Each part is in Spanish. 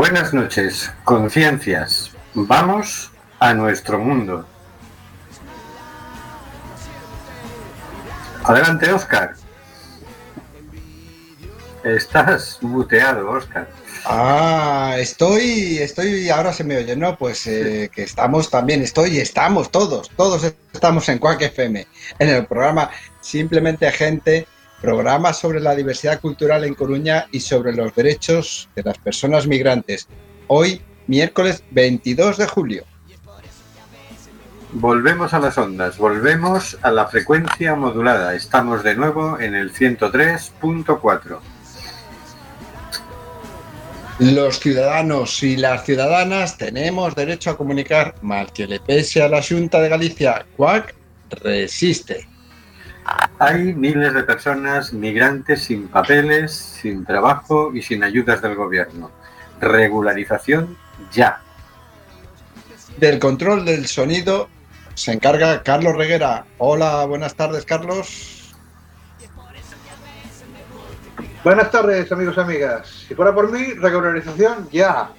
Buenas noches, conciencias. Vamos a nuestro mundo. Adelante, Oscar. Estás muteado, Oscar. Ah, estoy, estoy, ahora se me oye, ¿no? Pues eh, que estamos también, estoy, estamos todos, todos estamos en Quack FM, en el programa Simplemente Gente, programa sobre la diversidad cultural en Coruña y sobre los derechos de las personas migrantes. Hoy, miércoles 22 de julio. Volvemos a las ondas, volvemos a la frecuencia modulada. Estamos de nuevo en el 103.4. Los ciudadanos y las ciudadanas tenemos derecho a comunicar, mal que le pese a la Junta de Galicia, CUAC resiste. Hay miles de personas migrantes sin papeles, sin trabajo y sin ayudas del gobierno. Regularización ya. Del control del sonido se encarga Carlos Reguera. Hola, buenas tardes, Carlos. Buenas tardes, amigos y amigas. Si fuera por mí, regularización ya.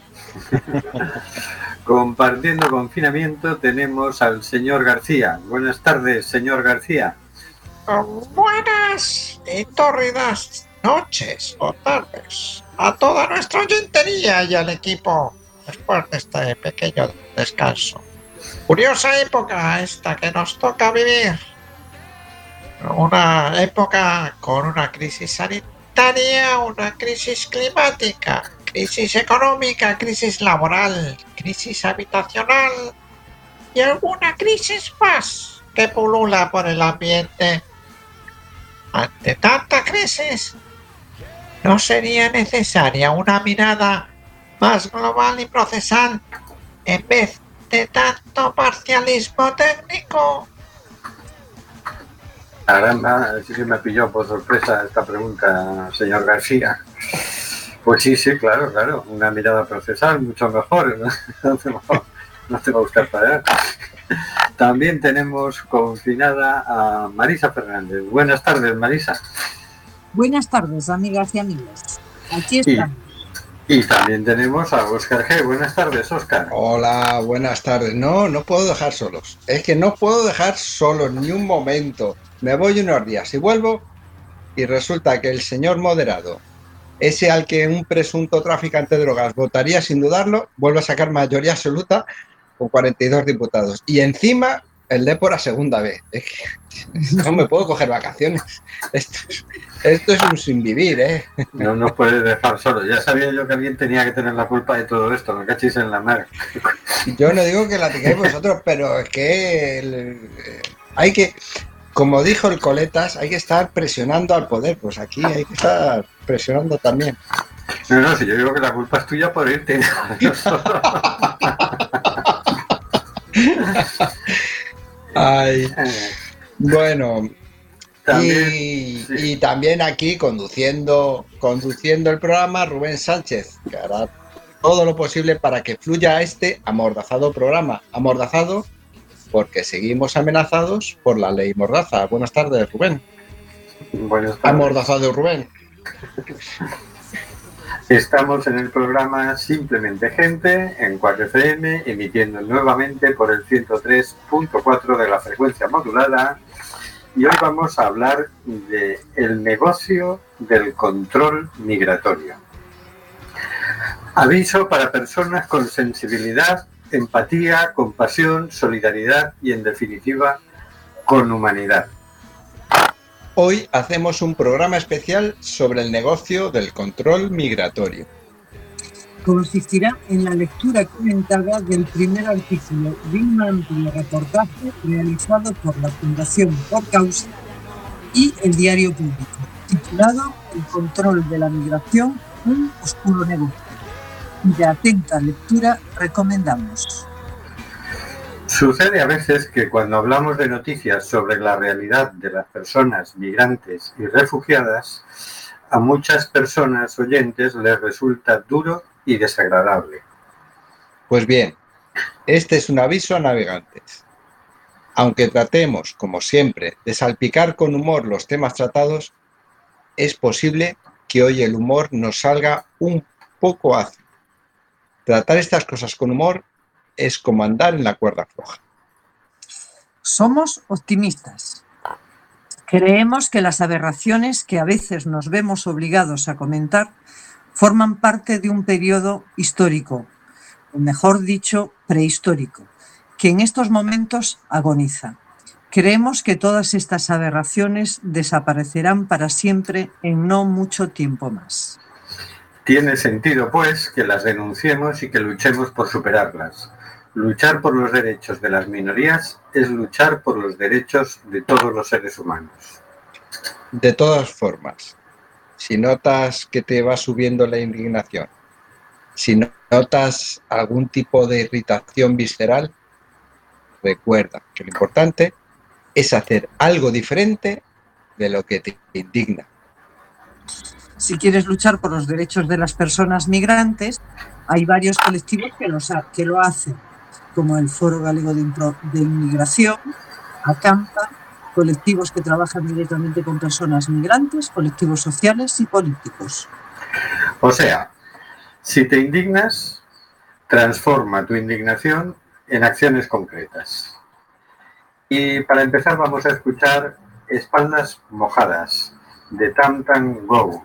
Compartiendo confinamiento tenemos al señor García. Buenas tardes, señor García. Buenas y tórridas noches o tardes a toda nuestra oyentería y al equipo después de este pequeño descanso. Curiosa época esta que nos toca vivir. Una época con una crisis sanitaria una crisis climática, crisis económica, crisis laboral, crisis habitacional y alguna crisis más que pulula por el ambiente. Ante tanta crisis, ¿no sería necesaria una mirada más global y procesal en vez de tanto parcialismo técnico? Caramba, sí que me pilló por sorpresa esta pregunta, señor García. Pues sí, sí, claro, claro. Una mirada procesal mucho mejor. No, te, va, a buscar para allá. También tenemos confinada a Marisa Fernández. Buenas tardes, Marisa. Buenas tardes, amigas y amigos. Aquí estamos. Y, también tenemos a Oscar G. Buenas tardes, Oscar. Hola, buenas tardes. No, no puedo dejar solos. Es que no puedo dejar solos ni un momento me voy unos días y vuelvo y resulta que el señor moderado, ese al que un presunto traficante de drogas votaría sin dudarlo, vuelve a sacar mayoría absoluta con 42 diputados. Y encima el Depor a segunda vez. no me puedo coger vacaciones. Esto, es un sin vivir, ¿eh? No nos puedes dejar solo. Ya sabía yo que alguien tenía que tener la culpa de todo esto. Me cachis en la mar. Yo no digo que la tengáis vosotros, pero es que hay que como dijo el Coletas, hay que estar presionando al poder. Pues aquí hay que estar presionando también. No, no, si yo digo que la culpa es tuya por irte. Ay, bueno, y, también aquí conduciendo, conduciendo el programa Rubén Sánchez, que hará todo lo posible para que fluya este amordazado programa. Amordazado porque seguimos amenazados por la ley Mordaza. Buenas tardes, Rubén. Buenas tardes. Amordazado, Rubén. Estamos en el programa Simplemente Gente en 4FM, emitiendo nuevamente por el 103.4 de la frecuencia modulada. Y hoy vamos a hablar de el negocio del control migratorio. Aviso para personas con sensibilidad empatía, compasión, solidaridad y, en definitiva, con humanidad. Hoy hacemos un programa especial sobre el negocio del control migratorio. Consistirá en la lectura comentada del primer artículo de un amplio reportaje realizado por la Fundación Por Causa y el Diario Público, titulado El control de la migración, un oscuro negocio de atenta lectura recomendamos. Sucede a veces que cuando hablamos de noticias sobre la realidad de las personas migrantes y refugiadas, a muchas personas oyentes les resulta duro y desagradable. Pues bien, este es un aviso a navegantes. Aunque tratemos, como siempre, de salpicar con humor los temas tratados, es posible que hoy el humor nos salga un poco ácido Tratar estas cosas con humor es como andar en la cuerda floja. Somos optimistas. Creemos que las aberraciones que a veces nos vemos obligados a comentar forman parte de un periodo histórico, o mejor dicho, prehistórico, que en estos momentos agoniza. Creemos que todas estas aberraciones desaparecerán para siempre en no mucho tiempo más. Tiene sentido, pues, que las denunciemos y que luchemos por superarlas. Luchar por los derechos de las minorías es luchar por los derechos de todos los seres humanos. De todas formas, si notas que te va subiendo la indignación, si notas algún tipo de irritación visceral, recuerda que lo importante es hacer algo diferente de lo que te indigna. Si quieres luchar por los derechos de las personas migrantes, hay varios colectivos que, los ha- que lo hacen, como el Foro Galego de, Inmigración, ACAMPA, colectivos que trabajan directamente con personas migrantes, colectivos sociales y políticos. O sea, si te indignas, transforma tu indignación en acciones concretas. Y para empezar vamos a escuchar Espaldas Mojadas de Tam Tam Go.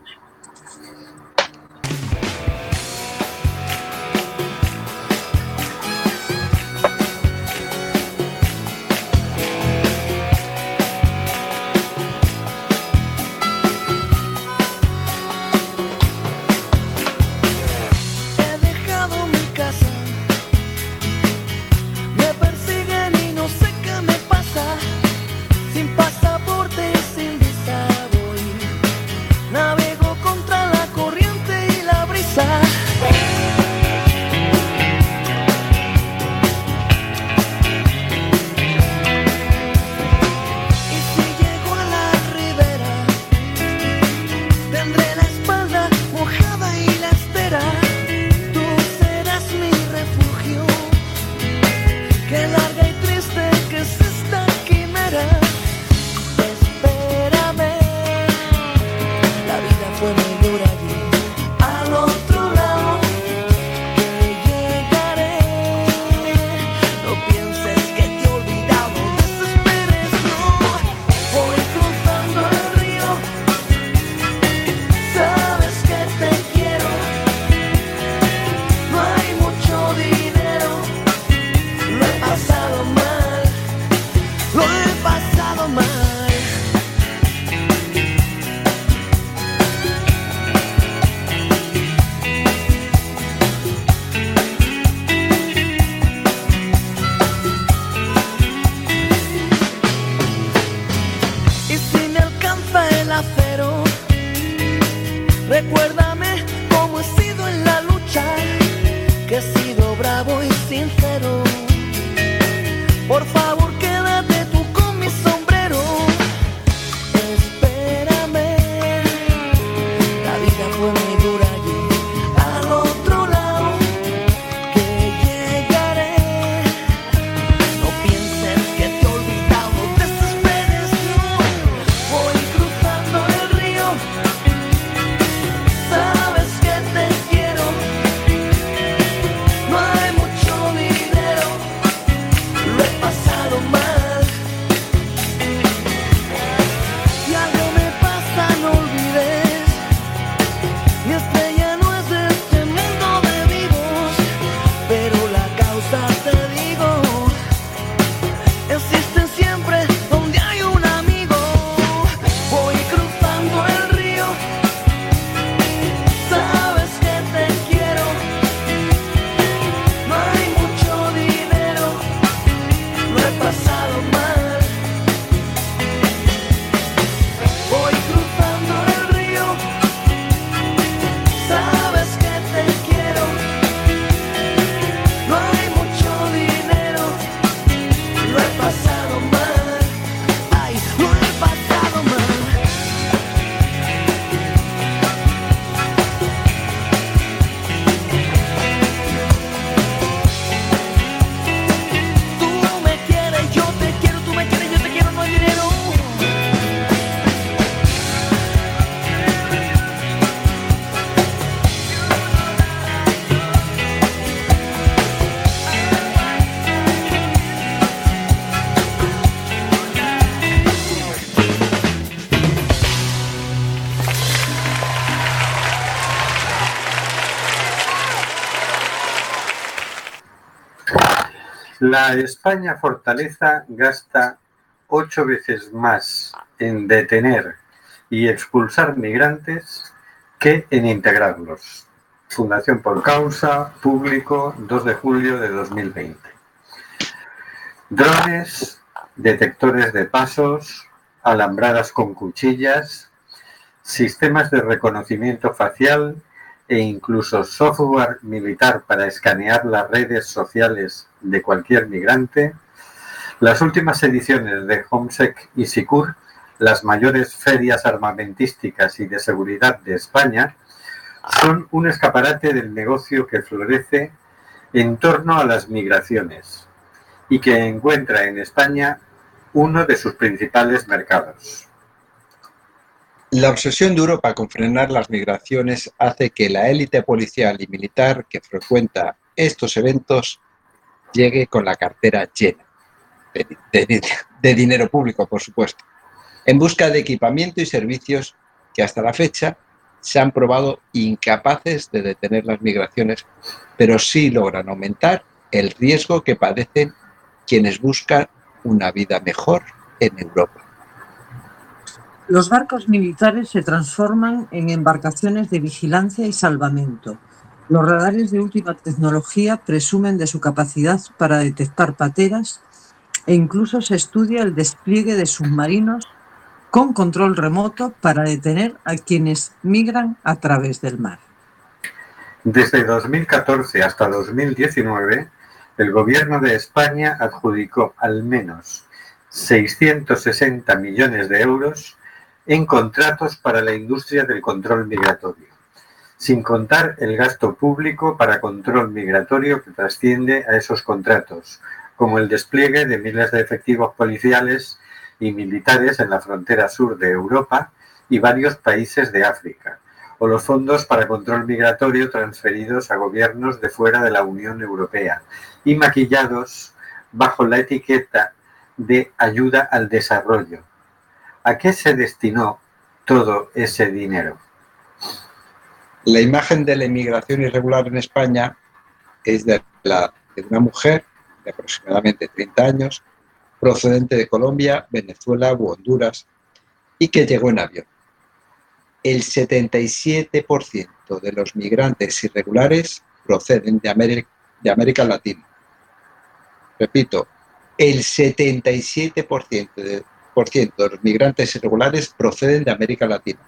La España fortaleza gasta ocho veces más en detener y expulsar migrantes que en integrarlos. Fundación por Causa, público, 2 de julio de 2020. Drones, detectores de pasos, alambradas con cuchillas, sistemas de reconocimiento facial e incluso software militar para escanear las redes sociales de cualquier migrante, las últimas ediciones de Homsec y Sicur, las mayores ferias armamentísticas y de seguridad de España, son un escaparate del negocio que florece en torno a las migraciones y que encuentra en España uno de sus principales mercados. La obsesión de Europa con frenar las migraciones hace que la élite policial y militar que frecuenta estos eventos llegue con la cartera llena de, de- dinero público, por supuesto, en busca de equipamiento y servicios que hasta la fecha se han probado incapaces de detener las migraciones, pero sí logran aumentar el riesgo que padecen quienes buscan una vida mejor en Europa. Los barcos militares se transforman en embarcaciones de vigilancia y salvamento. Los radares de última tecnología presumen de su capacidad para detectar pateras e incluso se estudia el despliegue de submarinos con control remoto para detener a quienes migran a través del mar. Desde 2014 hasta 2019, el Gobierno de España adjudicó al menos 660 millones de euros en contratos para la industria del control migratorio, sin contar el gasto público para control migratorio que trasciende a esos contratos, como el despliegue de miles de efectivos policiales y militares en la frontera sur de Europa y varios países de África, o los fondos para control migratorio transferidos a gobiernos de fuera de la Unión Europea y maquillados bajo la etiqueta de ayuda al desarrollo. ¿A qué se destinó todo ese dinero? La imagen de la inmigración irregular en España es de, la, de una mujer de aproximadamente 30 años, procedente de Colombia, Venezuela u Honduras, y que llegó en avión. El 77% de los migrantes irregulares proceden de América, Latina. Repito, el 77% de, de los migrantes irregulares proceden de América Latina,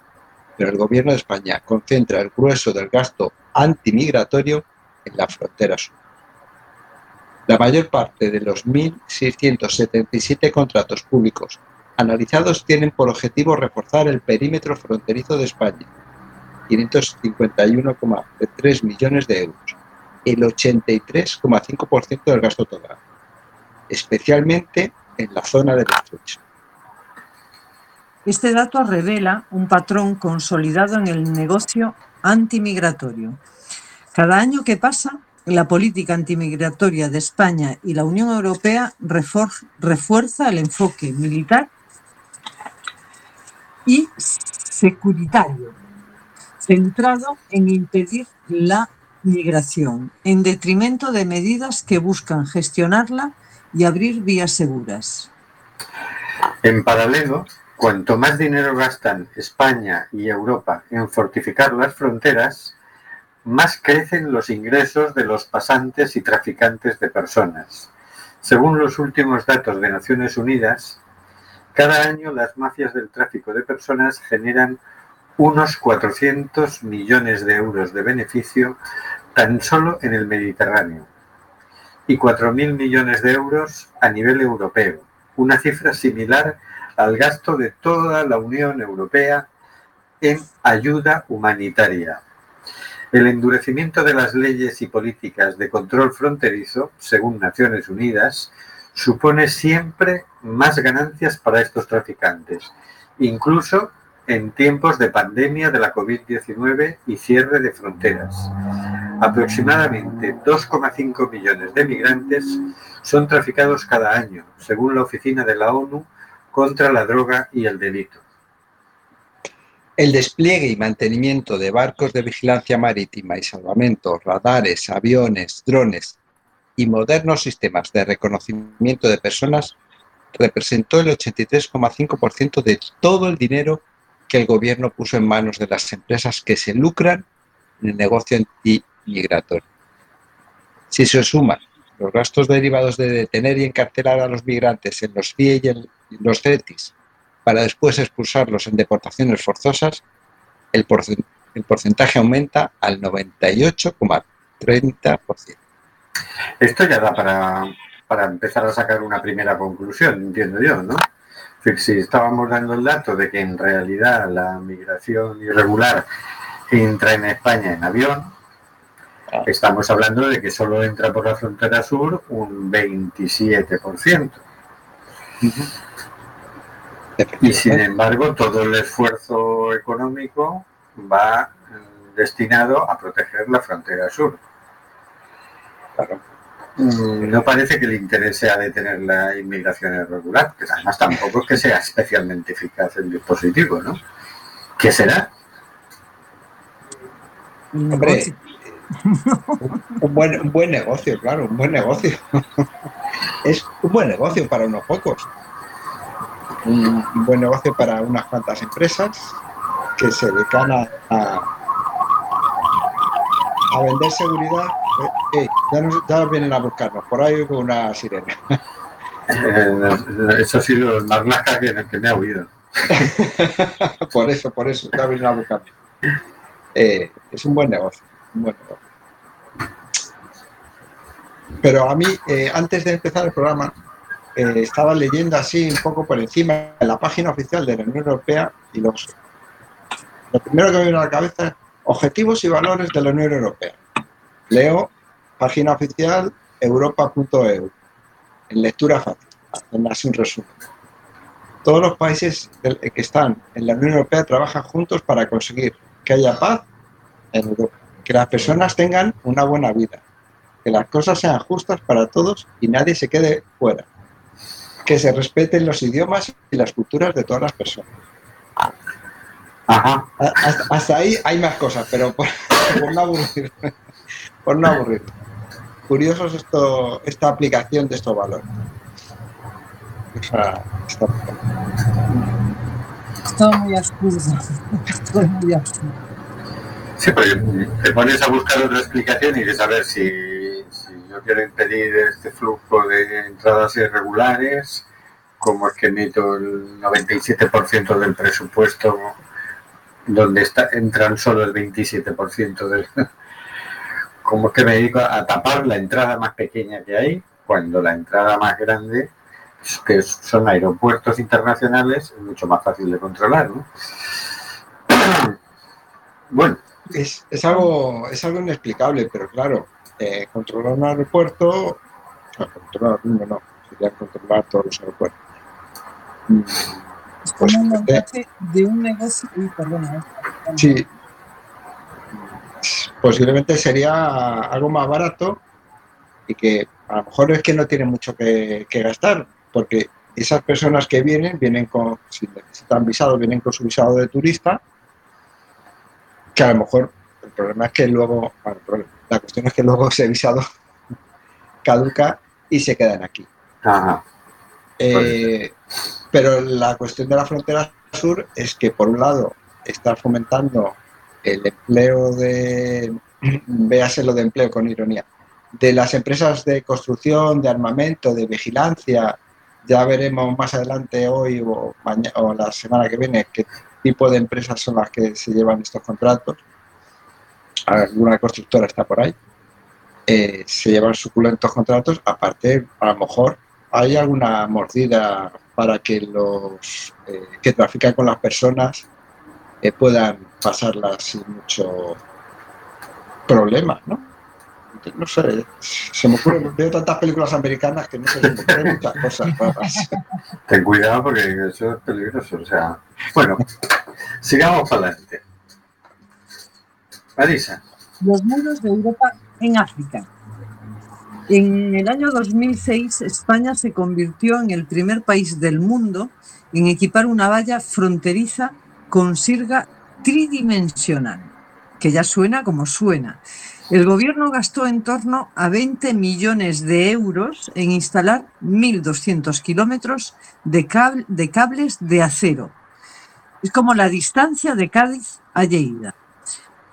pero el gobierno de España concentra el grueso del gasto antimigratorio en la frontera sur. La mayor parte de los 1.677 contratos públicos analizados tienen por objetivo reforzar el perímetro fronterizo de España, 551,3 millones de euros, el 83,5% del gasto total, especialmente en la zona del estrecho. Este dato revela un patrón consolidado en el negocio antimigratorio. Cada año que pasa, la política antimigratoria de España y la Unión Europea refuerza el enfoque militar y securitario, centrado en impedir la migración, en detrimento de medidas que buscan gestionarla y abrir vías seguras. En paralelo, cuanto más dinero gastan España y Europa en fortificar las fronteras, más crecen los ingresos de los pasantes y traficantes de personas. Según los últimos datos de Naciones Unidas, cada año las mafias del tráfico de personas generan unos 400 millones de euros de beneficio tan solo en el Mediterráneo y 4.000 millones de euros a nivel europeo, una cifra similar al gasto de toda la Unión Europea en ayuda humanitaria. El endurecimiento de las leyes y políticas de control fronterizo, según Naciones Unidas, supone siempre más ganancias para estos traficantes, incluso en tiempos de pandemia de la COVID-19 y cierre de fronteras. Aproximadamente 2,5 millones de migrantes son traficados cada año, según la Oficina de la ONU contra la droga y el delito. El despliegue y mantenimiento de barcos de vigilancia marítima y salvamento, radares, aviones, drones y modernos sistemas de reconocimiento de personas representó el 83,5% de todo el dinero que el gobierno puso en manos de las empresas que se lucran en el negocio antimigratorio. Si se suman los gastos derivados de detener y encarcelar a los migrantes en los CIE y en los CETIS para después expulsarlos en deportaciones forzosas, el, porcen- el porcentaje aumenta al 98,30%. Esto ya da para, para empezar a sacar una primera conclusión, entiendo yo, ¿no? Si estábamos dando el dato de que en realidad la migración irregular entra en España en avión, estamos hablando de que solo entra por la frontera sur un 27%. Y sin embargo, todo el esfuerzo económico va mm, destinado a proteger la frontera sur. Claro. Mm, No parece que le interese a detener la inmigración irregular, que además tampoco es que sea especialmente eficaz el dispositivo, ¿no? ¿Qué será? Hombre, un buen, un buen negocio, claro, un buen negocio. es un buen negocio para unos pocos. Un, un buen negocio para unas cuantas empresas que se dedican a, a, vender seguridad. Eh, eh, ya, nos, ya vienen a buscarnos, por ahí con una sirena. Eh, eso ha sido el marlaca que, que me ha oído. por eso, por eso, ya vienen a buscarnos. Eh, es un buen negocio, un buen negocio. Pero a mí, antes de empezar el programa, eh, estaba leyendo así un poco por encima en la página oficial de la Unión Europea y los, lo primero que me vino a la cabeza es objetivos y valores de la Unión Europea. Leo página oficial europa.eu en lectura fácil, así un resumen. Todos los países que están en la Unión Europea trabajan juntos para conseguir que haya paz en Europa, que las personas tengan una buena vida, que las cosas sean justas para todos y nadie se quede fuera, que se respeten los idiomas y las culturas de todas las personas. Ajá. Hasta, hasta ahí hay más cosas, pero por, por no aburrir. Por no aburrir. Curiosos esto, esta aplicación de estos valores. O sea, está- Es todo muy absurdo. Es todo muy absurdo. Sí, porque te pones a buscar otra explicación y de saber si, quiero impedir este flujo de entradas irregulares, cómo es que meto el 97% del presupuesto donde está, entran solo el 27% del... ¿Cómo es que me dedico a tapar la entrada más pequeña que hay cuando la entrada más grande, que son aeropuertos internacionales, es mucho más fácil de controlar, ¿no? Bueno, es, es algo, es algo inexplicable, pero claro, eh, controlar un aeropuerto, o sea, controlar uno no, sería controlar todos los aeropuertos. Es Pues, como un eh, de un negocio. Uy, perdona. eh. Sí, posiblemente sería algo más barato y que a lo mejor es que no tienen mucho que, que gastar, porque esas personas que vienen, vienen con, si necesitan visado, vienen con su visado de turista, que a lo mejor el problema es que luego, bueno, la cuestión es que luego ese visado caduca y se quedan aquí. ajá. Eh, pero la cuestión de la frontera sur es que, por un lado, está fomentando el empleo de, véase lo de empleo con ironía, de las empresas de construcción, de armamento, de vigilancia. Ya veremos más adelante hoy o, mañana, o la semana que viene qué tipo de empresas son las que se llevan estos contratos. Alguna constructora está por ahí. Eh, se llevan suculentos contratos. Aparte, a lo mejor hay alguna mordida para que los eh, que trafican con las personas eh, puedan pasarlas sin mucho problema, ¿no? No sé, se me ocurren, veo tantas películas americanas que no se me ocurren muchas cosas. Ten cuidado porque eso es peligroso. O sea, bueno, sigamos adelante. Los muros de Europa en África. En el año 2006, España se convirtió en el primer país del mundo en equipar una valla fronteriza con sirga tridimensional, que ya suena como suena. El gobierno gastó en torno a 20 millones de euros en instalar 1.200 kilómetros de cables de acero. Es como la distancia de Cádiz a Lleida.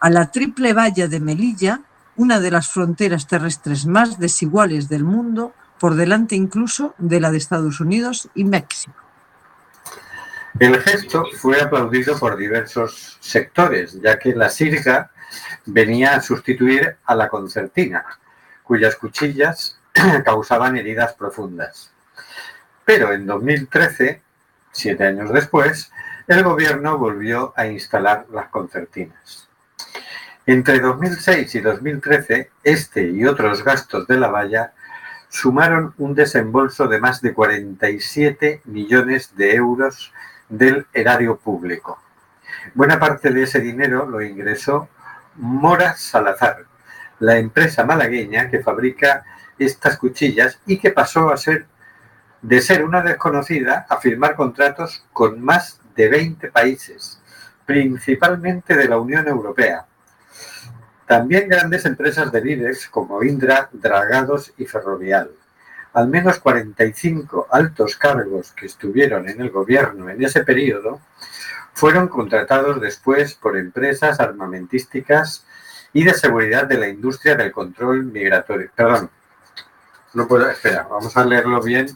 A la triple valla de Melilla, una de las fronteras terrestres más desiguales del mundo, por delante incluso de la de Estados Unidos y México. El gesto fue aplaudido por diversos sectores, ya que la sirga venía a sustituir a la concertina, cuyas cuchillas causaban heridas profundas. Pero en 2013, siete años después, el gobierno volvió a instalar las concertinas. Entre 2006 y 2013, este y otros gastos de la valla sumaron un desembolso de más de 47 millones de euros del erario público. Buena parte de ese dinero lo ingresó Mora Salazar, la empresa malagueña que fabrica estas cuchillas y que pasó a ser de ser una desconocida a firmar contratos con más de 20 países, principalmente de la Unión Europea. También grandes empresas del IBEX como Indra, Dragados y Ferrovial. Al menos 45 altos cargos que estuvieron en el gobierno en ese periodo fueron contratados después por empresas armamentísticas y de seguridad de la industria del control migratorio. Perdón, no puedo, espera, vamos a leerlo bien.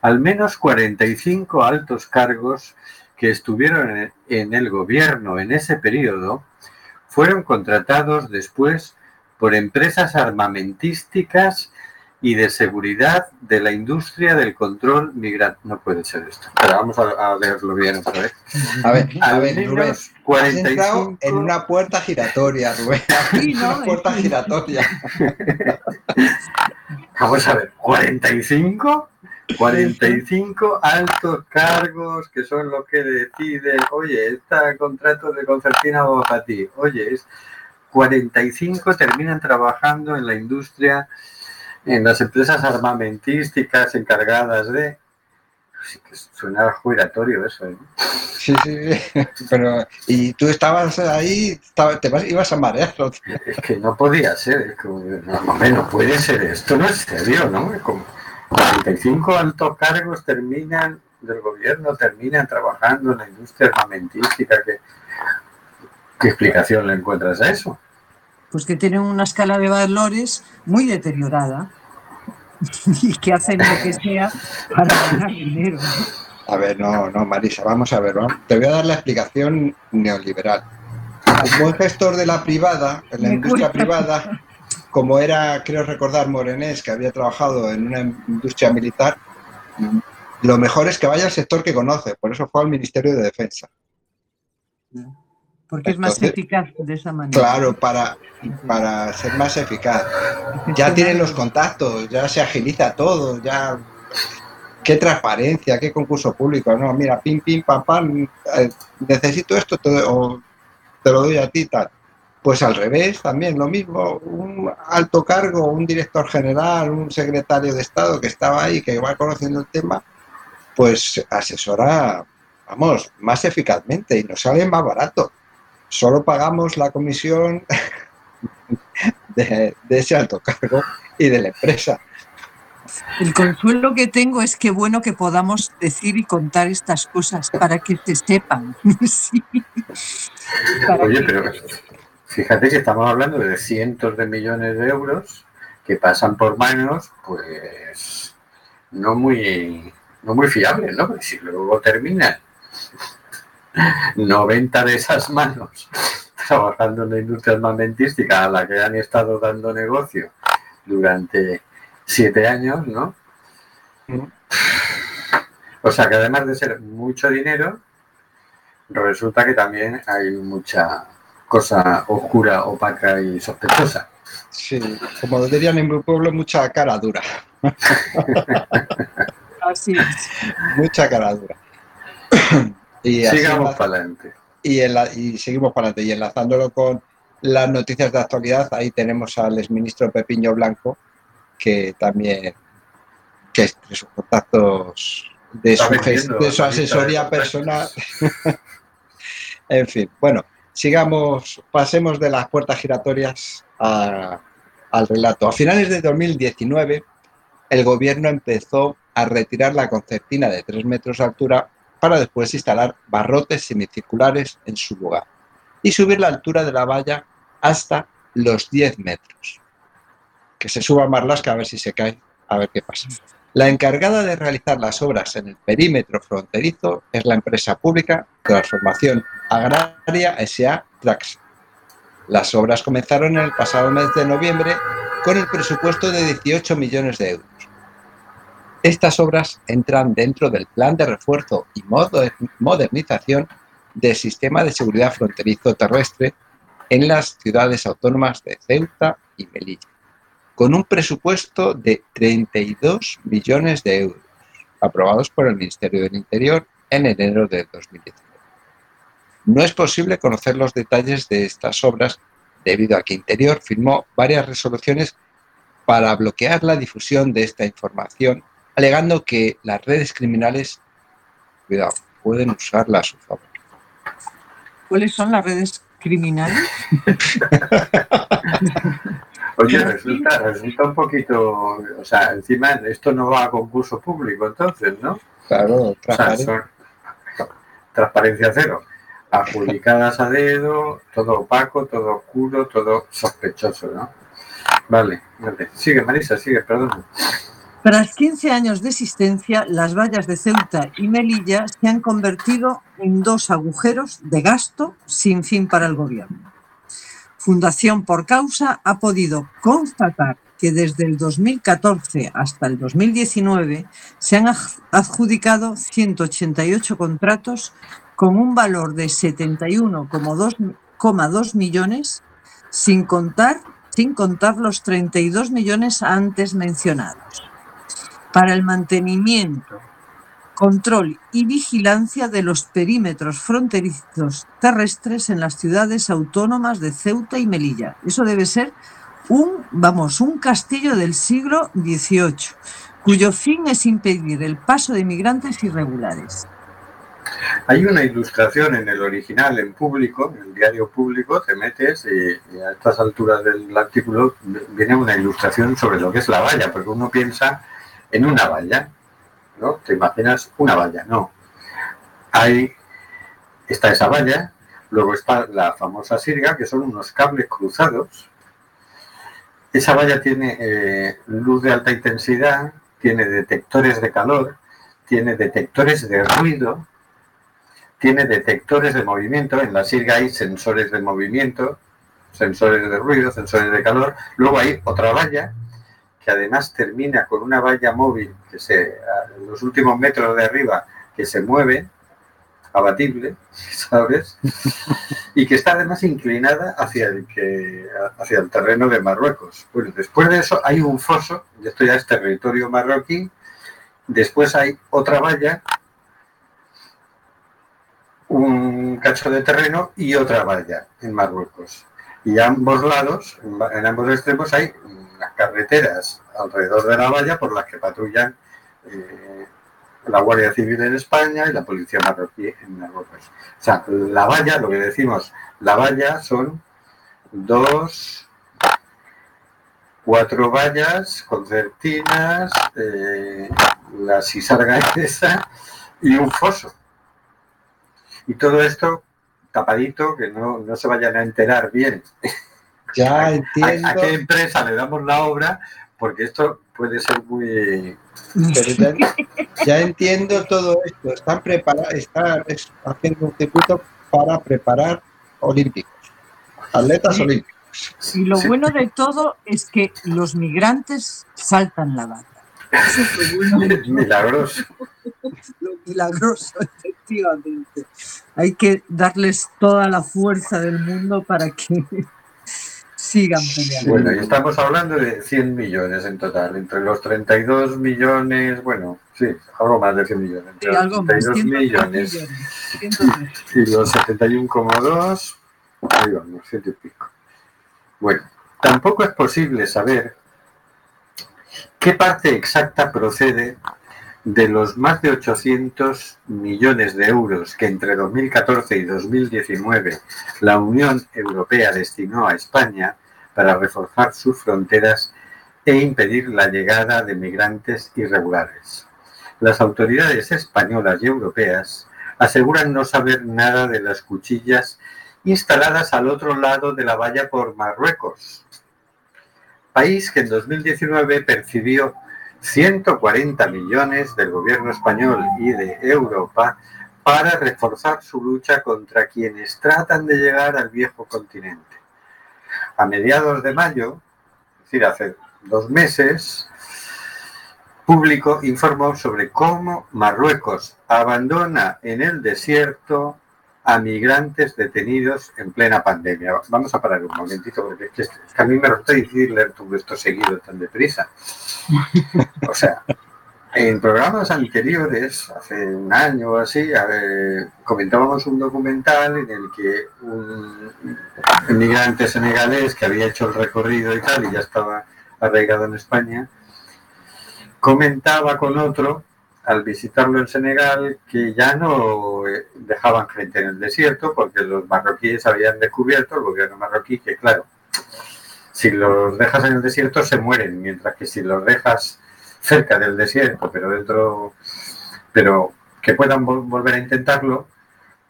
Al menos 45 altos cargos que estuvieron en- el gobierno en ese periodo fueron contratados después por empresas armamentísticas y de seguridad de la industria del control migratorio. No puede ser esto. Pero vamos a, a leerlo bien otra vez. A ver, a ver, Rubén. Has 45 entrado en una puerta giratoria, Rubén. Sí, ¿no? una puerta giratoria. Vamos a ver, 45, 45 altos cargos que son los que deciden, oye, este contrato de concertina va para ti, oye, es 45 terminan trabajando en la industria, en las empresas armamentísticas encargadas de... Sí que suena jubilatorio eso, ¿eh? Sí, sí. Pero, y tú estabas ahí, te vas- ibas a marear. Es que no podía ser, es como, no, no puede ser, esto no es serio, ¿no? Es como 45 altos cargos terminan del gobierno, terminan trabajando en la industria armamentística. ¿Qué, qué explicación le encuentras a eso? Pues que tienen una escala de valores muy deteriorada y que hacen lo que sea para ganar dinero. ¿no? A ver, no, no, Marisa, vamos a ver, vamos. te voy a dar la explicación neoliberal. Un buen gestor de la privada, en la Me industria cuesta. privada, como era, creo recordar, Morenés, que había trabajado en una industria militar, mm, lo mejor es que vaya al sector que conoce, por eso fue al Ministerio de Defensa. Porque es más eficaz de esa manera. Claro, para, para ser más eficaz. Ya tienen los contactos, ya se agiliza todo, ya... Qué transparencia, qué concurso público, no, mira, pim, pim, pam, pam, eh, necesito esto te, o te lo doy a ti, tal. Pues al revés, también lo mismo, un alto cargo, un director general, un secretario de Estado que estaba ahí, que va conociendo el tema, pues asesora, vamos, más eficazmente y nos sale más barato. Solo pagamos la comisión de, de ese alto cargo y de la empresa. El consuelo que tengo es que bueno que podamos decir y contar estas cosas para que se sepan. Sí. Oye, que- pero fíjate que estamos hablando de cientos de millones de euros que pasan por manos, pues no muy, no muy fiables, ¿no? Porque si luego terminan 90 de esas manos trabajando en la industria armamentística a la que han estado dando negocio durante siete años, ¿no? O sea que además de ser mucho dinero, resulta que también hay mucha cosa oscura, opaca y sospechosa. Sí, como dirían en mi pueblo, mucha cara dura, así es. mucha cara dura. Y, así Sigamos para adelante. y, enla- y seguimos para adelante. Y enlazándolo con las noticias de actualidad, ahí tenemos al exministro Pepiño Blanco, que también, que es de sus contactos, de su, de su la asesoría personal. en fin, bueno, sigamos, pasemos de las puertas giratorias a- al relato. A finales de 2019, el gobierno empezó a retirar la concertina de 3 metros de altura para después instalar barrotes semicirculares en su lugar y subir la altura de la valla hasta los 10 metros. Que se suba Marlasca a ver si se cae, a ver qué pasa. La encargada de realizar las obras en el perímetro fronterizo es la empresa pública Transformación Agraria S.A. Trax. Las obras comenzaron en el pasado mes de noviembre con el presupuesto de 18 millones de euros. Estas obras entran dentro del plan de refuerzo y moder- modernización del sistema de seguridad fronterizo terrestre en las ciudades autónomas de Ceuta y Melilla, con un presupuesto de 32 millones de euros, aprobados por el Ministerio del Interior en enero de 2019. No es posible conocer los detalles de estas obras debido a que Interior firmó varias resoluciones para bloquear la difusión de esta información, alegando que las redes criminales, cuidado, pueden usarla a su favor. ¿Cuáles son las redes criminales? Oye, resulta, resulta un poquito, o sea, encima esto no va a concurso público entonces, ¿no? Claro, O sea, son transparencia cero. Adjudicadas a dedo, todo opaco, todo oscuro, todo sospechoso, ¿no? Vale, vale. Sigue, Marisa, sigue, perdón. Tras 15 años de existencia, las vallas de Ceuta y Melilla se han convertido en dos agujeros de gasto sin fin para el gobierno. Fundación por Causa ha podido constatar que desde el 2014 hasta el 2019 se han adjudicado 188 contratos con un valor de 71,2 millones, sin contar, sin contar los 32 millones antes mencionados. Para el mantenimiento, control y vigilancia de los perímetros fronterizos terrestres en las ciudades autónomas de Ceuta y Melilla. Eso debe ser un, vamos, un castillo del siglo XVIII, cuyo fin es impedir el paso de migrantes irregulares. Hay una ilustración en el original, en público, en el diario público, te metes y, y a estas alturas del artículo viene una ilustración sobre lo que es la valla, porque uno piensa en una valla, ¿no? Te imaginas una valla, no. Hay, está esa valla, luego está la famosa sirga, que son unos cables cruzados. Esa valla tiene eh, luz de alta intensidad, tiene detectores de calor, tiene detectores de ruido, tiene detectores de movimiento. En la sirga hay sensores de movimiento, sensores de ruido, sensores de calor. Luego hay otra valla que además termina con una valla móvil que se, los últimos metros de arriba, que se mueve, abatible, ¿sabes? Y que está además inclinada hacia el, que, hacia el terreno de Marruecos. Bueno, después de eso hay un foso, esto ya es territorio marroquí, después hay otra valla, un cacho de terreno y otra valla en Marruecos. Y a ambos lados, en ambos extremos, hay unas carreteras alrededor de la valla por las que patrullan eh, la Guardia Civil en España y la Policía Marroquí en Marruecos. O sea, la valla, lo que decimos, la valla son dos, cuatro vallas concertinas, eh, la sisarga esa y un foso. Y todo esto tapadito, que no, no se vayan a enterar bien Ya ¿A, entiendo, a qué empresa le damos la obra? Porque esto puede ser muy... pero ya, ya entiendo todo esto. Están preparados, están es- haciendo un circuito para preparar olímpicos, atletas Sí. olímpicos. Y lo Sí. bueno de todo es que los migrantes saltan la valla. Eso es lo bueno de todo. milagroso. lo milagroso, efectivamente. Hay que darles toda la fuerza del mundo para que sigan peleando. Bueno, y estamos hablando de 100 millones en total, entre los 32 millones, bueno, sí, algo más de 100 millones, entre Sí, los algo más, 32 103 millones millones, 103. y los 71,2, ahí vamos, ciento y pico. Bueno, tampoco es posible saber qué parte exacta procede de los más de 800 millones de euros que entre 2014 y 2019 la Unión Europea destinó a España para reforzar sus fronteras e impedir la llegada de migrantes irregulares. Las autoridades españolas y europeas aseguran no saber nada de las cuchillas instaladas al otro lado de la valla por Marruecos, país que en 2019 percibió 140 millones del gobierno español y de Europa para reforzar su lucha contra quienes tratan de llegar al viejo continente. A mediados de mayo, es decir, hace dos meses, Público informó sobre cómo Marruecos abandona en el desierto a migrantes detenidos en plena pandemia. Vamos a parar un momentito porque es que a mí me resulta difícil leer todo esto seguido tan deprisa. O sea, en programas anteriores, hace un año o así, comentábamos un documental en el que un inmigrante senegalés que había hecho el recorrido y tal y ya estaba arraigado en España, comentaba con otro al visitarlo en Senegal que ya no eh, dejaban gente en el desierto porque los marroquíes habían descubierto, el gobierno marroquí, que claro, si los dejas en el desierto se mueren, mientras que si los dejas cerca del desierto, pero dentro, pero que puedan volver a intentarlo,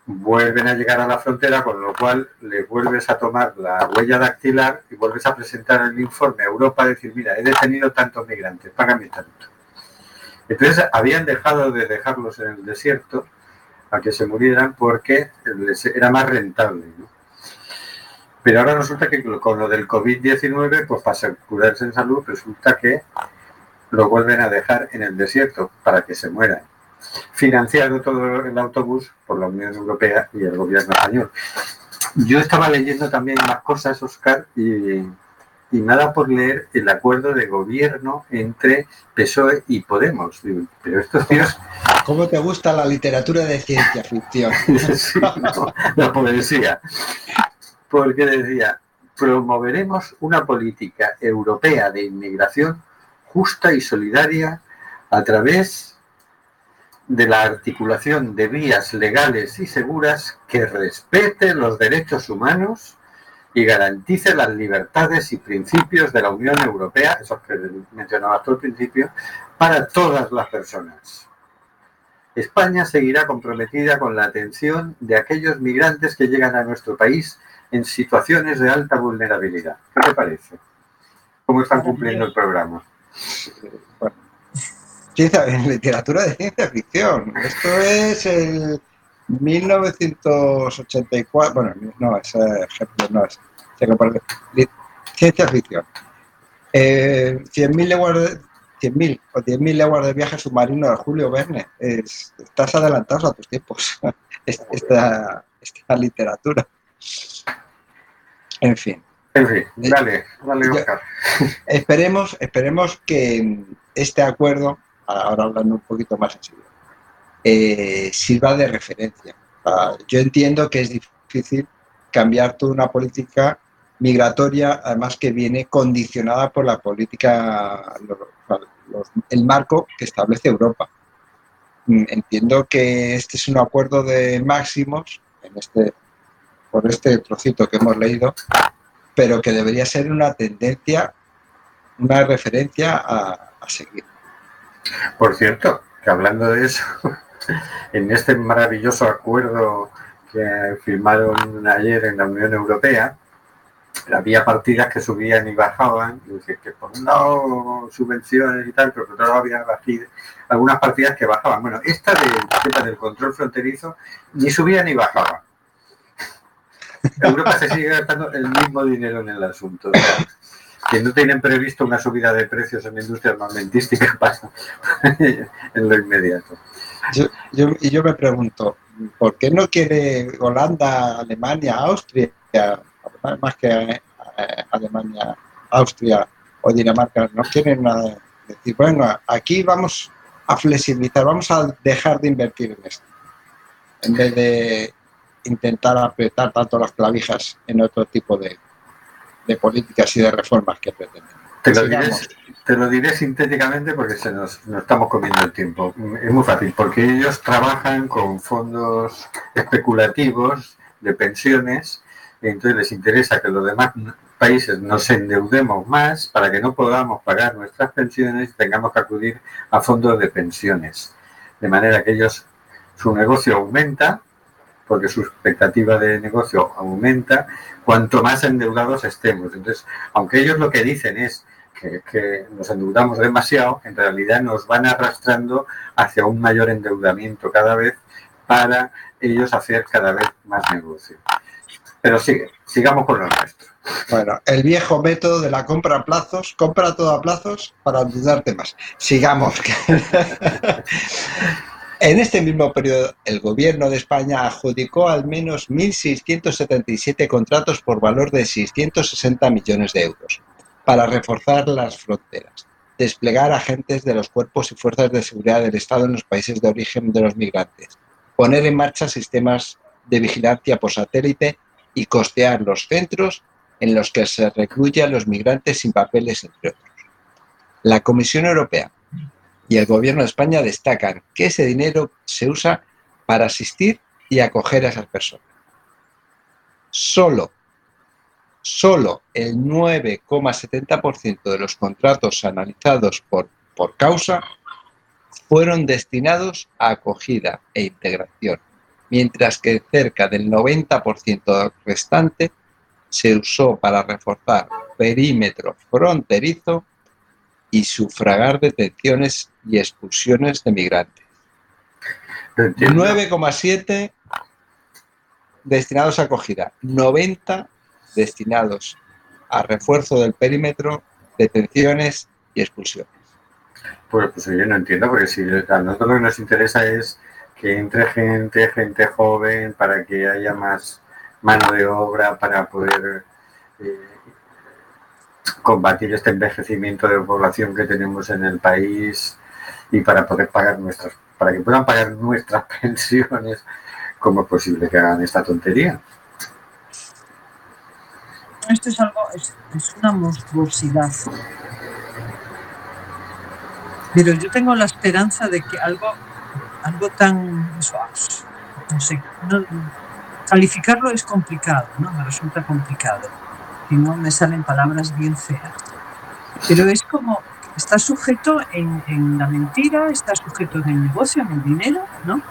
vuelven a llegar a la frontera, con lo cual le vuelves a tomar la huella dactilar y vuelves a presentar el informe a Europa, decir, mira, he detenido tantos migrantes, págame tanto. Entonces habían dejado de dejarlos en el desierto a que se murieran porque era más rentable. Pero ahora resulta que con lo del COVID-19, pues para curarse en salud, resulta que lo vuelven a dejar en el desierto para que se mueran. Financiado todo el autobús por la Unión Europea y el gobierno español. Yo estaba leyendo también más cosas, Oscar, y y nada por leer el acuerdo de gobierno entre PSOE y Podemos. Pero estos tíos... ¿Cómo te gusta la literatura de ciencia ficción? sí, la poesía. Porque decía, promoveremos una política europea de inmigración justa y solidaria a través de la articulación de vías legales y seguras que respeten los derechos humanos y garantice las libertades y principios de la Unión Europea, esos que mencionaba tú al principio, para todas las personas. España seguirá comprometida con la atención de aquellos migrantes que llegan a nuestro país en situaciones de alta vulnerabilidad. ¿Qué te parece? ¿Cómo están cumpliendo el programa? En literatura de ciencia ficción. Esto es el 1984, bueno, no, ese ejemplo no es, ciencia ficción. Eh, 100.000 leguas de, 100.000 o 10.000 leguas de viaje submarino de Julio Verne. estás adelantado a tus tiempos, esta literatura. En fin. En fin, dale, dale, Oscar. Esperemos, esperemos que este acuerdo, ahora hablando un poquito más en serio, eh, sirva de referencia. yo entiendo que es difícil cambiar toda una política migratoria, además que viene condicionada por la política, el marco que establece Europa. Mm, entiendo que este es un acuerdo de máximos en este, por este trocito que hemos leído, pero que debería ser una tendencia, una referencia a, seguir. Por cierto, que hablando de eso, en este maravilloso acuerdo que firmaron ayer en la Unión Europea, había partidas que subían y bajaban, que por un lado subvenciones y tal, pero por otro lado había algunas partidas que bajaban. Bueno, esta del del control fronterizo ni subía ni bajaba. Europa se sigue gastando el mismo dinero en el asunto. que no tienen previsto una subida de precios en la industria armamentística pasa en lo inmediato. Yo, yo me pregunto, ¿por qué no quiere Holanda, Alemania, Austria, más que eh, Alemania, Austria o Dinamarca, no quieren nada decir, bueno, aquí vamos a flexibilizar, vamos a dejar de invertir en esto, en vez de intentar apretar tanto las clavijas en otro tipo de, de políticas y de reformas que pretenden. Te lo, diré, Sigamos. te lo diré sintéticamente porque se nos, nos estamos comiendo el tiempo. Es muy fácil, porque ellos trabajan con fondos especulativos de pensiones y entonces les interesa que los demás países nos endeudemos más para que no podamos pagar nuestras pensiones y tengamos que acudir a fondos de pensiones. De manera que ellos, su negocio aumenta, porque su expectativa de negocio aumenta, cuanto más endeudados estemos. Entonces, aunque ellos lo que dicen es que, que nos endeudamos demasiado, en realidad nos van arrastrando hacia un mayor endeudamiento cada vez para ellos hacer cada vez más negocio. Pero sigue, sigamos con lo nuestro. Bueno, el viejo método de la compra a plazos, compra todo a plazos para endeudarte más. Sigamos. En este mismo periodo, el gobierno de España adjudicó al menos 1.677 contratos por valor de 660 millones de euros para reforzar las fronteras, desplegar agentes de los cuerpos y fuerzas de seguridad del Estado en los países de origen de los migrantes, poner en marcha sistemas de vigilancia por satélite y costear los centros en los que se recluyen a los migrantes sin papeles, entre otros. La Comisión Europea y el Gobierno de España destacan que ese dinero se usa para asistir y acoger a esas personas. Solo, solo el 9,70% de los contratos analizados por, por causa fueron destinados a acogida e integración, mientras que cerca del 90% restante se usó para reforzar perímetro fronterizo y sufragar detenciones y expulsiones de migrantes. Lo entiendo. 9,7 destinados a acogida, 90 destinados a refuerzo del perímetro, detenciones y expulsiones. Pues, pues yo no entiendo, porque si a nosotros lo que nos interesa es que entre gente, gente joven, para que haya más mano de obra, para poder eh, combatir este envejecimiento de población que tenemos en el país y para poder pagar nuestras, para que puedan pagar nuestras pensiones, ¿cómo es posible que hagan esta tontería? Esto es algo, es, una monstruosidad. Pero yo tengo la esperanza de que algo, algo tan, eso, no sé, calificarlo es complicado, ¿no? Me resulta complicado. No me salen palabras bien feas. Pero es como, está sujeto en, en la mentira, está sujeto en el negocio, en el dinero, ¿no?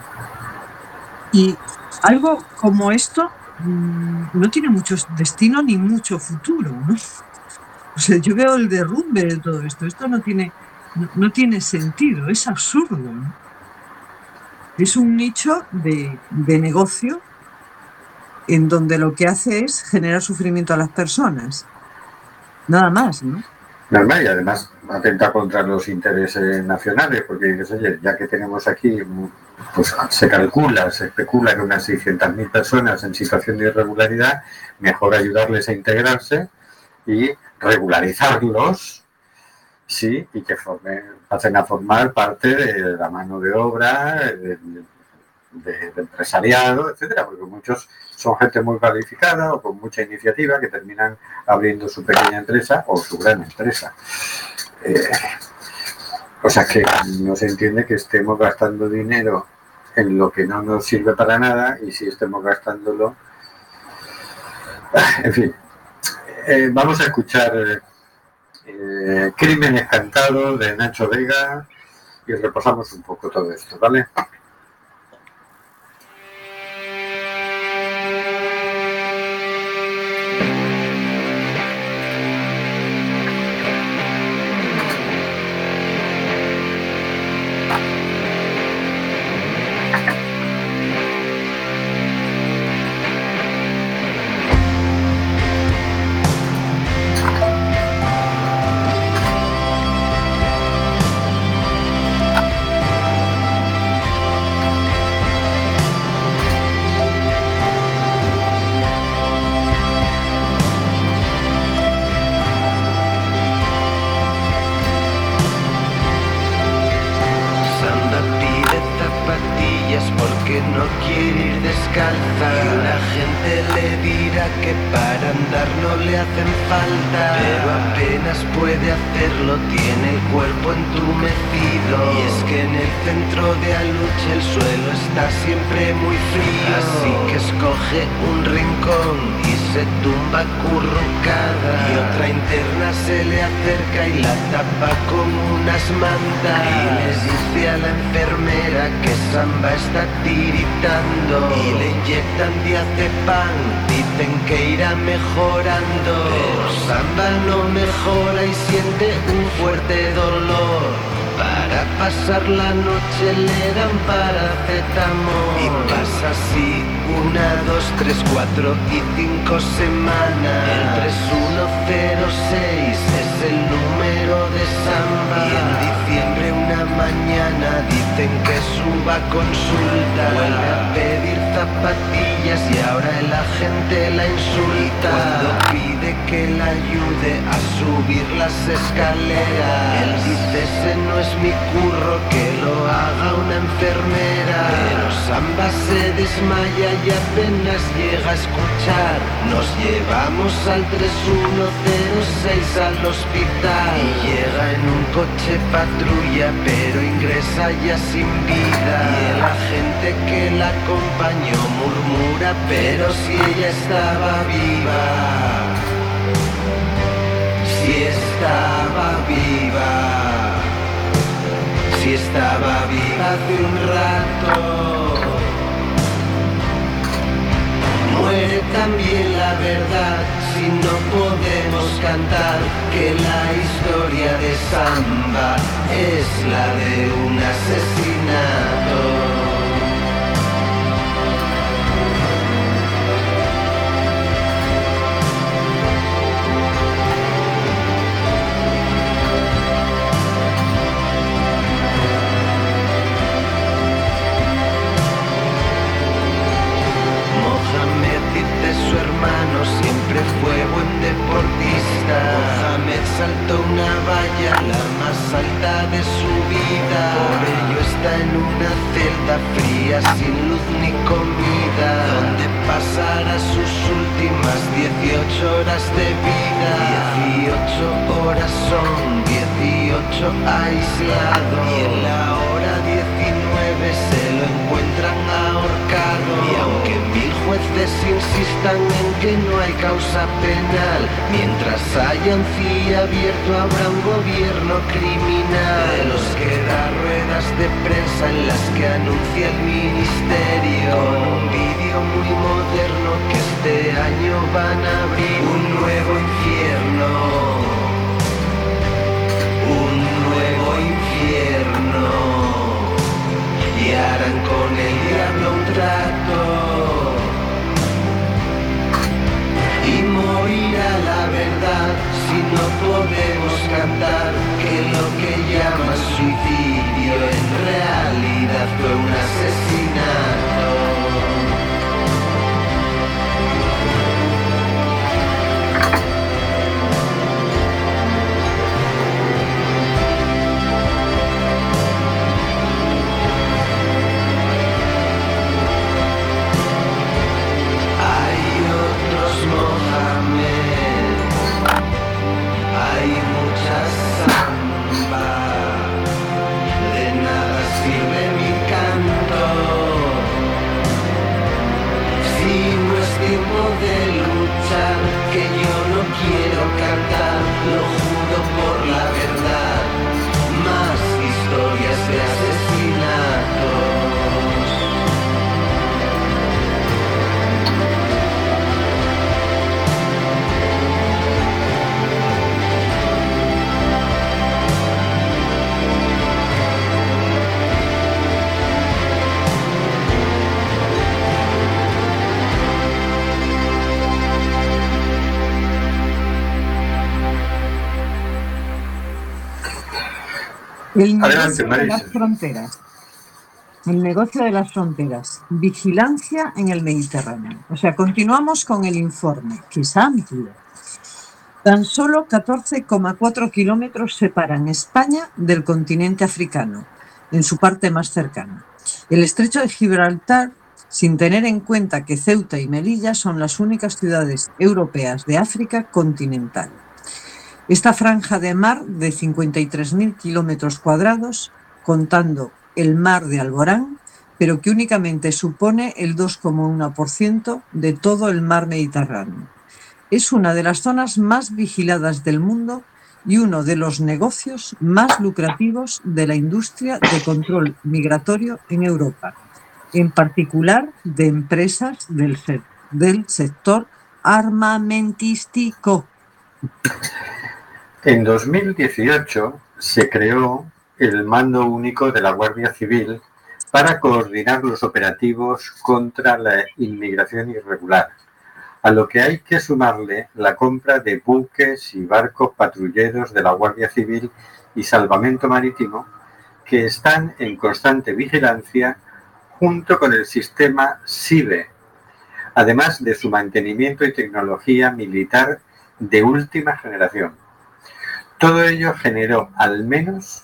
Y algo como esto mm, no tiene mucho destino ni mucho futuro, ¿no? O sea, yo veo el derrumbe de todo esto. Esto no tiene, no, no tiene sentido, es absurdo. ¿no? Es un nicho de, de negocio en donde lo que hace es generar sufrimiento a las personas. Nada más, ¿no? Normal y además atenta contra los intereses nacionales, porque dices, oye, ya que tenemos aquí, pues se calcula, se especula que unas 600.000 personas en situación de irregularidad, mejor ayudarles a integrarse y regularizarlos, sí, y que formen, pasen a formar parte de la mano de obra, de, de- empresariado, etcétera, porque muchos son gente muy calificada o con mucha iniciativa que terminan abriendo su pequeña empresa o su gran empresa. Eh, o sea que no se entiende que estemos gastando dinero en lo que no nos sirve para nada y si estemos gastándolo. En fin, Eh, vamos a escuchar eh, Crímenes Cantados de Nacho Vega y repasamos un poco todo esto, ¿vale? No quiere ir descalza. Y la gente le dirá que para andar no le hacen falta. Pero apenas puede hacerlo, tiene el cuerpo entumecido. Y es que en el centro de Aluche el suelo está siempre muy frío. Así que escoge un rincón y se tumba currucada. Y otra interna se le acerca y la tapa con unas mantas. Y le dice a la enfermera que Samba está Y le inyectan diazepam, dicen que irá mejorando. Pero Samba no mejora y siente un fuerte dolor. Para pasar la noche le dan paracetamol Y pasa así una, dos, tres, cuatro y cinco semanas El 3106 es el número de Samba Y en diciembre una mañana dicen que suba a consulta. Vuelve a pedir zapatillas y ahora el agente la insulta. Cuando pide que la ayude a subir las escaleras. Él dice ese no es mi curro, que lo haga una enfermera Pero Samba se desmaya y apenas llega a escuchar. Nos llevamos al 3106 al hospital. Y llega en un coche patrulla pero ingresa ya sin vida. Y el agente que la acompañó murmura pero si ella estaba viva Si estaba viva Si estaba viva hace un rato También la verdad si no podemos cantar que la historia de Samba es la de un asesinato. Siempre fue buen deportista. Mohamed saltó una valla, la más alta de su vida. Por ello está en una celda fría, sin luz ni comida. Donde pasará sus últimas 18 horas de vida. 18 horas son 18 aislado. Y en la hora 19 se lo encuentran ahorcado. Y aunque mil jueces insistan en que no hay causa penal, mientras haya un CIE abierto habrá un gobierno criminal. De los que da ruedas de prensa en las que anuncia el ministerio. Con un vídeo muy moderno que este año van a abrir un nuevo infierno. Un nuevo infierno y harán con el diablo un trato si no podemos cantar que lo que llaman suicidio en realidad El Adelante, negocio de las fronteras. El negocio de las fronteras. Vigilancia en el Mediterráneo. O sea, continuamos con el informe, que es amplio. Tan solo 14,4 kilómetros separan España del continente africano, en su parte más cercana. El estrecho de Gibraltar, sin tener en cuenta que Ceuta y Melilla son las únicas ciudades europeas de África continental. Esta franja de mar de 53.000 kilómetros cuadrados, contando el mar de Alborán, pero que únicamente supone el 2,1% de todo el mar Mediterráneo. Es una de las zonas más vigiladas del mundo y uno de los negocios más lucrativos de la industria de control migratorio en Europa, en particular de empresas del, del sector armamentístico. En 2018 se creó el Mando Único de la Guardia Civil para coordinar los operativos contra la inmigración irregular, a lo que hay que sumarle la compra de buques y barcos patrulleros de la Guardia Civil y Salvamento Marítimo que están en constante vigilancia junto con el sistema SIBE, además de su mantenimiento y tecnología militar de última generación. Todo ello generó al menos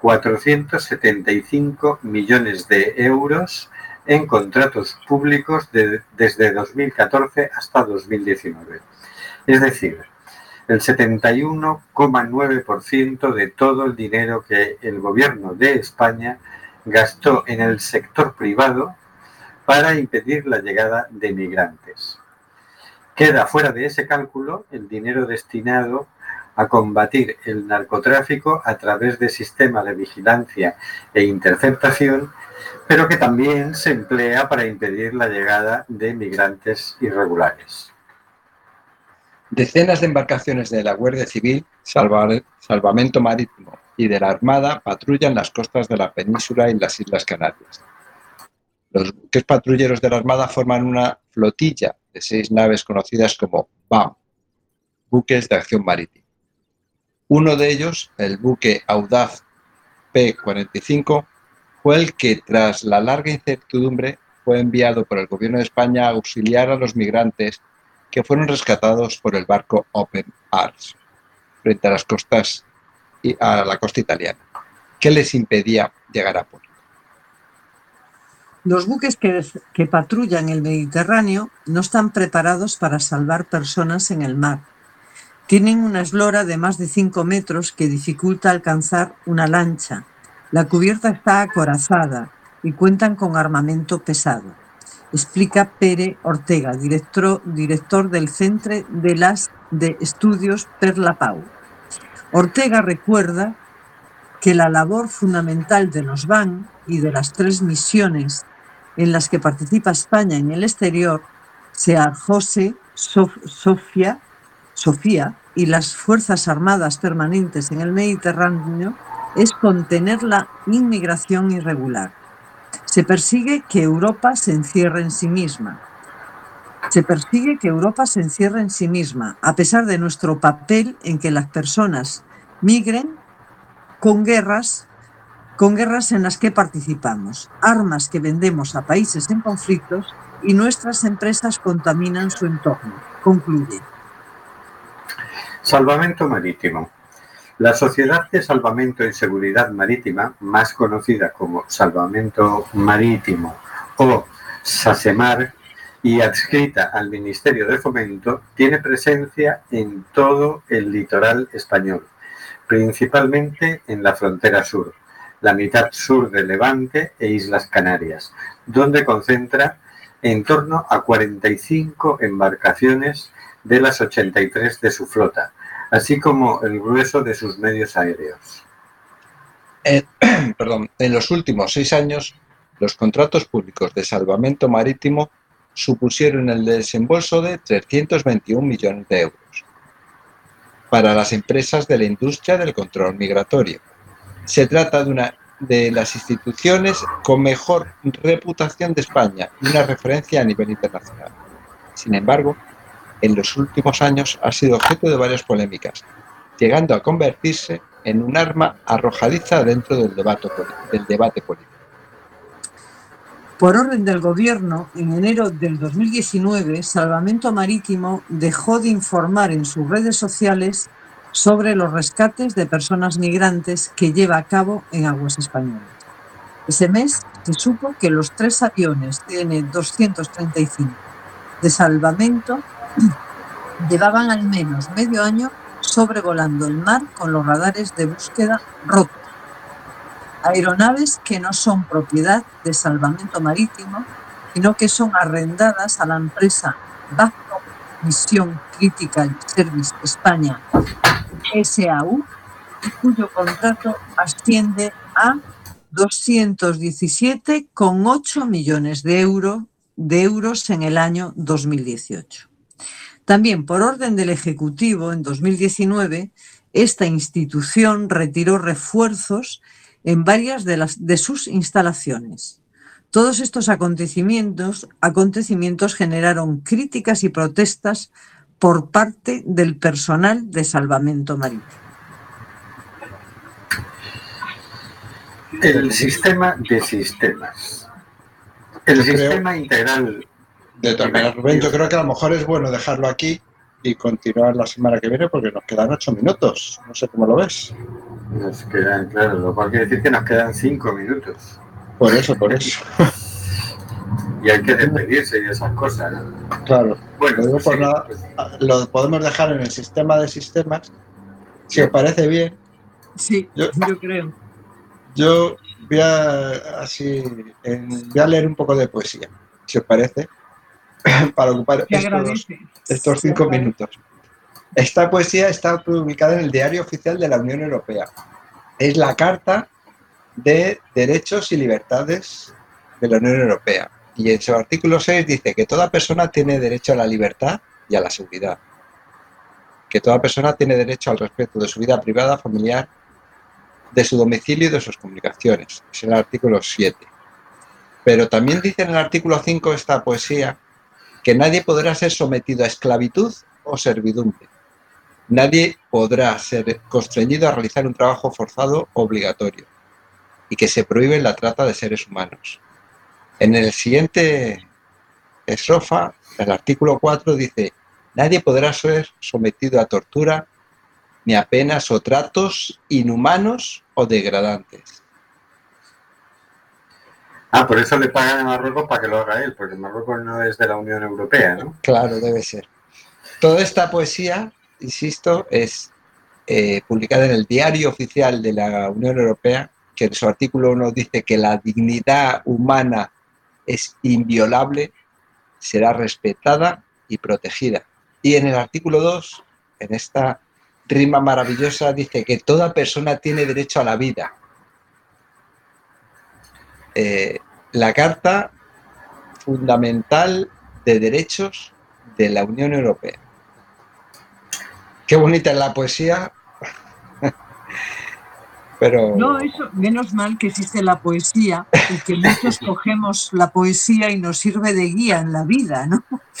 475 millones de euros en contratos públicos de- desde 2014 hasta 2019. Es decir, el 71,9% de todo el dinero que el gobierno de España gastó en el sector privado para impedir la llegada de migrantes. Queda fuera de ese cálculo el dinero destinado a combatir el narcotráfico a través de sistemas de vigilancia e interceptación, pero que también se emplea para impedir la llegada de migrantes irregulares. Decenas de embarcaciones de la Guardia Civil, Salva- Salvamento Marítimo y de la Armada patrullan las costas de la península y las Islas Canarias. Los buques patrulleros de la Armada forman una flotilla de seis naves conocidas como BAM, buques de acción marítima. Uno de ellos, el buque Audaz P-45, fue el que, tras la larga incertidumbre, fue enviado por el Gobierno de España a auxiliar a los migrantes que fueron rescatados por el barco Open Arms frente a las costas y a la costa italiana. ¿Qué les impedía llegar a puerto? Los buques que, que patrullan el Mediterráneo no están preparados para salvar personas en el mar. Tienen una eslora de más de 5 metros que dificulta alcanzar una lancha. La cubierta está acorazada y cuentan con armamento pesado. Explica Pere Ortega, director, director del Centro de las de Estudios Per la Pau. Ortega recuerda que la labor fundamental de los BAN y de las tres misiones en las que participa España en el exterior, sea José, Sof- Sofía, Sofía y las Fuerzas Armadas permanentes en el Mediterráneo, es contener la inmigración irregular. Se persigue que Europa se encierre en sí misma. Se persigue que Europa se encierre en sí misma, a pesar de nuestro papel en que las personas migren con guerras con guerras en las que participamos, armas que vendemos a países en conflictos y nuestras empresas contaminan su entorno. Concluye. Salvamento Marítimo. La Sociedad de Salvamento y Seguridad Marítima, más conocida como Salvamento Marítimo o SASEMAR, y adscrita al Ministerio de Fomento, tiene presencia en todo el litoral español, principalmente en la frontera sur, la mitad sur de Levante e Islas Canarias, donde concentra en torno a 45 embarcaciones de las 83 de su flota, así como el grueso de sus medios aéreos. En, perdón, en los últimos seis años, los contratos públicos de salvamento marítimo supusieron el desembolso de 321 millones de euros para las empresas de la industria del control migratorio. Se trata de una de las instituciones con mejor reputación de España y una referencia a nivel internacional. Sin embargo, en los últimos años ha sido objeto de varias polémicas, llegando a convertirse en un arma arrojadiza dentro del debate, del debate político. Por orden del Gobierno, en enero del 2019, Salvamento Marítimo dejó de informar en sus redes sociales sobre los rescates de personas migrantes que lleva a cabo en aguas españolas. Ese mes se supo que los tres aviones TN-235 de salvamento llevaban al menos medio año sobrevolando el mar con los radares de búsqueda rotos. Aeronaves que no son propiedad de salvamento marítimo, sino que son arrendadas a la empresa Vasco Misión Critical Service España SAU, cuyo contrato asciende a 217,8 millones de, euro, de euros en el año 2018. También por orden del Ejecutivo, en 2019, esta institución retiró refuerzos en varias de, las, de sus instalaciones. Todos estos acontecimientos, acontecimientos generaron críticas y protestas por parte del personal de salvamento marítimo. El sistema de sistemas. El Yo creo- sistema integral. De todas maneras, Rubén, yo creo que a lo mejor es bueno dejarlo aquí y continuar la semana que viene porque nos quedan ocho minutos. No sé cómo lo ves. Nos quedan, claro, lo cual quiere decir que nos quedan cinco minutos. Por eso, por eso. Y hay que despedirse y esas cosas. ¿no? Claro. Bueno, Lo digo pues por sí, nada. pues, Lo podemos dejar en el sistema de sistemas. Si os parece bien, Sí, Yo- yo creo. yo voy a, así, en- voy a leer un poco de poesía, si os parece, para ocupar estos, estos cinco minutos. Esta poesía está publicada en el Diario Oficial de la Unión Europea. Es la Carta de Derechos y Libertades de la Unión Europea. Y en su artículo 6 dice que toda persona tiene derecho a la libertad y a la seguridad. Que toda persona tiene derecho al respeto de su vida privada, familiar, de su domicilio y de sus comunicaciones. Es el artículo 7. Pero también dice en el artículo 5 esta poesía que nadie podrá ser sometido a esclavitud o servidumbre. Nadie podrá ser constreñido a realizar un trabajo forzado obligatorio y que se prohíbe la trata de seres humanos. En el siguiente estrofa, el artículo 4 dice, nadie podrá ser sometido a tortura ni a penas o tratos inhumanos o degradantes. Ah, por eso le pagan a Marruecos para que lo haga él, porque Marruecos no es de la Unión Europea, ¿no? Claro, debe ser. Toda esta poesía, insisto, es eh, publicada en el Diario Oficial de la Unión Europea, que en su artículo 1 dice que la dignidad humana es inviolable, será respetada y protegida. Y en el artículo 2, en esta rima maravillosa, dice que toda persona tiene derecho a la vida. Eh, la Carta Fundamental de Derechos de la Unión Europea. Qué bonita es la poesía. Pero No, eso, menos mal que existe la poesía y que muchos cogemos la poesía y nos sirve de guía en la vida, ¿no?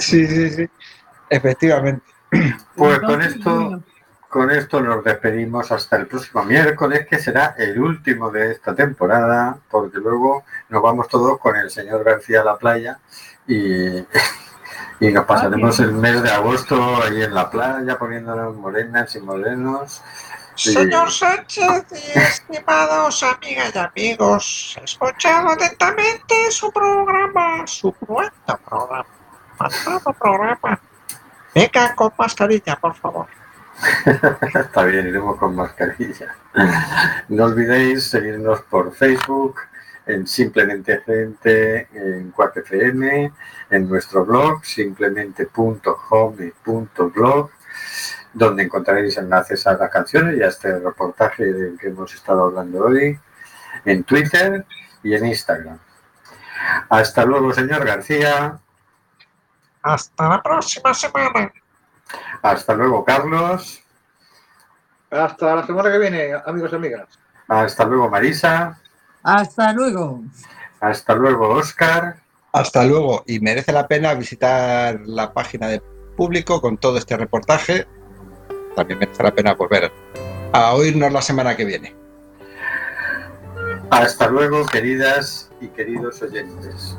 sí, sí, sí. Efectivamente. Pues con esto, bueno, con esto nos despedimos hasta el próximo miércoles, que será el último de esta temporada, porque luego nos vamos todos con el señor García a la playa y, y nos pasaremos el mes de agosto ahí en la playa poniéndonos morenas y morenos. Señor Sánchez y estimados amigas y amigos, he escuchado atentamente su programa, su cruento programa, malvado programa. Venga con mascarilla, por favor. Está bien, iremos con mascarilla. No olvidéis seguirnos por Facebook, en Simplemente Gente, en Quack FM, en nuestro blog, simplemente.home.blog, donde encontraréis enlaces a las canciones y a este reportaje del que hemos estado hablando hoy, en Twitter y en Instagram. Hasta luego, señor García. Hasta la próxima semana. Hasta luego, Carlos. Hasta la semana que viene, amigos y amigas. Hasta luego, Marisa. Hasta luego. Hasta luego, Oscar. Hasta luego. Y merece la pena visitar la página de público con todo este reportaje. También merece la pena volver a oírnos la semana que viene. Hasta luego, queridas y queridos oyentes.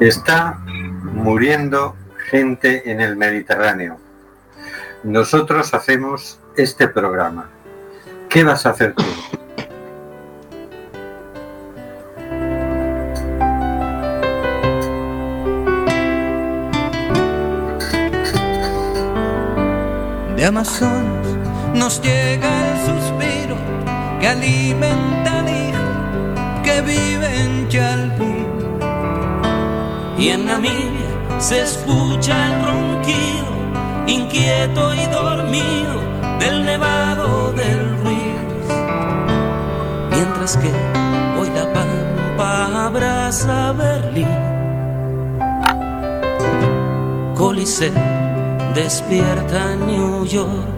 Está muriendo gente en el Mediterráneo. Nosotros hacemos este programa. ¿Qué vas a hacer tú? De Amazonas nos llega el suspiro que alimenta al hijo que vive en Chalpú. Y en Namibia se escucha el ronquido, inquieto y dormido, del nevado del Ruiz. Mientras que hoy la pampa abraza Berlín. Coliseo despierta New York.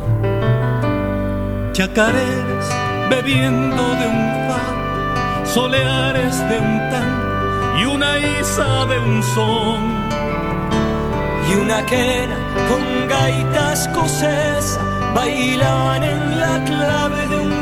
Chacareras bebiendo de un far, soleares de un tan y una isa de un son. Y una quena con gaita escocesa bailaban en la clave de un